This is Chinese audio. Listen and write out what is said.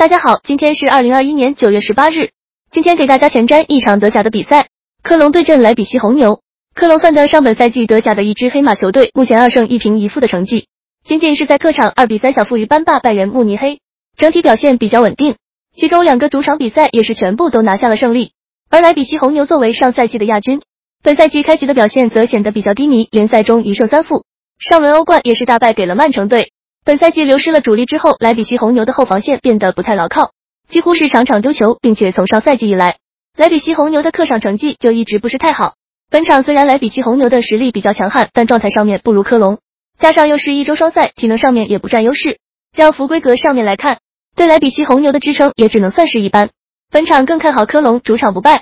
大家好，今天是二零二一年九月十八日。今天给大家前瞻一场德甲的比赛，科隆对阵莱比锡红牛。科隆算得上本赛季德甲的一支黑马球队，目前二胜一平一负的成绩，仅仅是在客场二比三小负于班霸拜仁慕尼黑，整体表现比较稳定。其中两个主场比赛也是全部都拿下了胜利。而莱比锡红牛作为上赛季的亚军，本赛季开局的表现则显得比较低迷，联赛中一胜三负，上轮欧冠也是大败给了曼城队。本赛季流失了主力之后，莱比锡红牛的后防线变得不太牢靠，几乎是场场丢球，并且从上赛季以来，莱比锡红牛的客场成绩就一直不是太好。本场虽然莱比锡红牛的实力比较强悍，但状态上面不如科隆，加上又是一周双赛，体能上面也不占优势。让福规格上面来看，对莱比锡红牛的支撑也只能算是一般。本场更看好科隆主场不败。